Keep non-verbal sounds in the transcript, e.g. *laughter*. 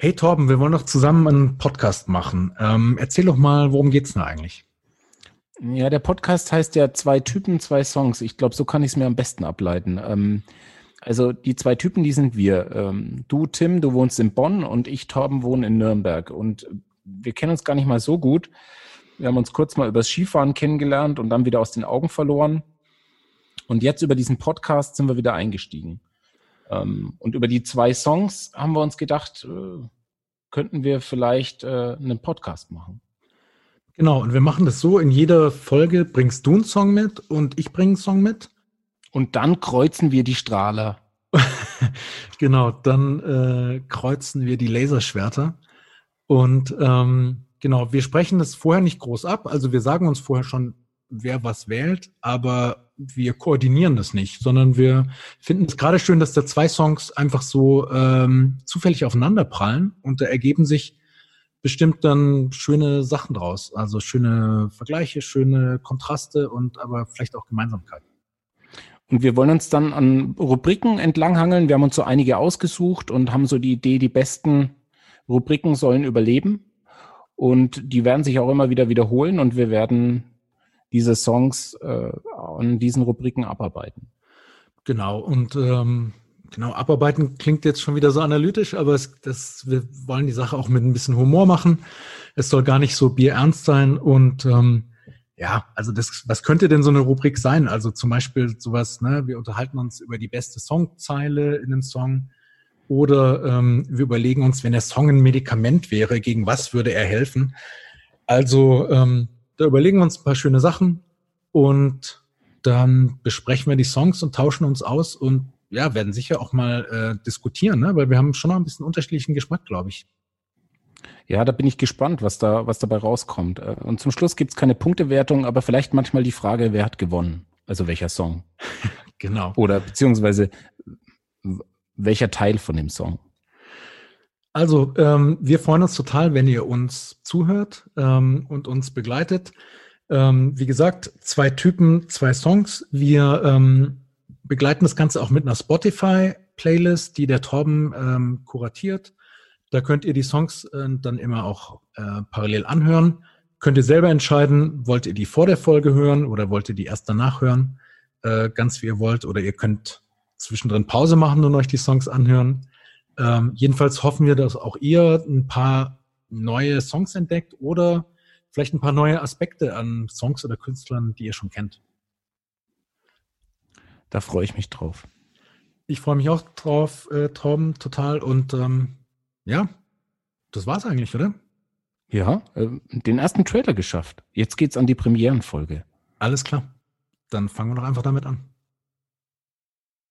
Hey Torben, wir wollen doch zusammen einen Podcast machen. Ähm, erzähl doch mal, worum geht's denn eigentlich? Ja, der Podcast heißt ja zwei Typen, zwei Songs. Ich glaube, so kann ich es mir am besten ableiten. Ähm, also die zwei Typen, die sind wir. Ähm, du, Tim, du wohnst in Bonn und ich, Torben, wohne in Nürnberg. Und wir kennen uns gar nicht mal so gut. Wir haben uns kurz mal übers Skifahren kennengelernt und dann wieder aus den Augen verloren. Und jetzt über diesen Podcast sind wir wieder eingestiegen. Ähm, und über die zwei Songs haben wir uns gedacht, äh, könnten wir vielleicht äh, einen Podcast machen. Genau, und wir machen das so, in jeder Folge bringst du einen Song mit und ich bringe einen Song mit. Und dann kreuzen wir die Strahler. *laughs* genau, dann äh, kreuzen wir die Laserschwerter. Und ähm, genau, wir sprechen das vorher nicht groß ab. Also wir sagen uns vorher schon, wer was wählt, aber wir koordinieren das nicht, sondern wir finden es gerade schön, dass da zwei Songs einfach so ähm, zufällig aufeinander prallen und da ergeben sich bestimmt dann schöne Sachen draus. Also schöne Vergleiche, schöne Kontraste und aber vielleicht auch Gemeinsamkeiten. Und wir wollen uns dann an Rubriken entlanghangeln. Wir haben uns so einige ausgesucht und haben so die Idee, die besten Rubriken sollen überleben. Und die werden sich auch immer wieder wiederholen und wir werden diese Songs äh, an diesen Rubriken abarbeiten. Genau, und ähm, genau, abarbeiten klingt jetzt schon wieder so analytisch, aber es, das, wir wollen die Sache auch mit ein bisschen Humor machen. Es soll gar nicht so bierernst sein und ähm, ja, also das, was könnte denn so eine Rubrik sein? Also zum Beispiel sowas, ne, wir unterhalten uns über die beste Songzeile in einem Song oder ähm, wir überlegen uns, wenn der Song ein Medikament wäre, gegen was würde er helfen? Also ähm, da überlegen wir uns ein paar schöne Sachen und dann besprechen wir die Songs und tauschen uns aus und ja, werden sicher auch mal äh, diskutieren, ne? weil wir haben schon noch ein bisschen unterschiedlichen Geschmack, glaube ich. Ja, da bin ich gespannt, was da, was dabei rauskommt. Äh, und zum Schluss gibt's keine Punktewertung, aber vielleicht manchmal die Frage, wer hat gewonnen? Also welcher Song? *laughs* genau. Oder beziehungsweise welcher Teil von dem Song? Also, ähm, wir freuen uns total, wenn ihr uns zuhört ähm, und uns begleitet. Ähm, wie gesagt, zwei Typen, zwei Songs. Wir ähm, begleiten das Ganze auch mit einer Spotify-Playlist, die der Torben ähm, kuratiert. Da könnt ihr die Songs äh, dann immer auch äh, parallel anhören. Könnt ihr selber entscheiden, wollt ihr die vor der Folge hören oder wollt ihr die erst danach hören, äh, ganz wie ihr wollt. Oder ihr könnt zwischendrin Pause machen und euch die Songs anhören. Ähm, jedenfalls hoffen wir, dass auch ihr ein paar neue Songs entdeckt oder vielleicht ein paar neue Aspekte an Songs oder Künstlern, die ihr schon kennt. Da freue ich mich drauf. Ich freue mich auch drauf, äh, Torben, total. Und ähm, ja, das war's eigentlich, oder? Ja, äh, den ersten Trailer geschafft. Jetzt geht's an die Premierenfolge. Alles klar. Dann fangen wir doch einfach damit an.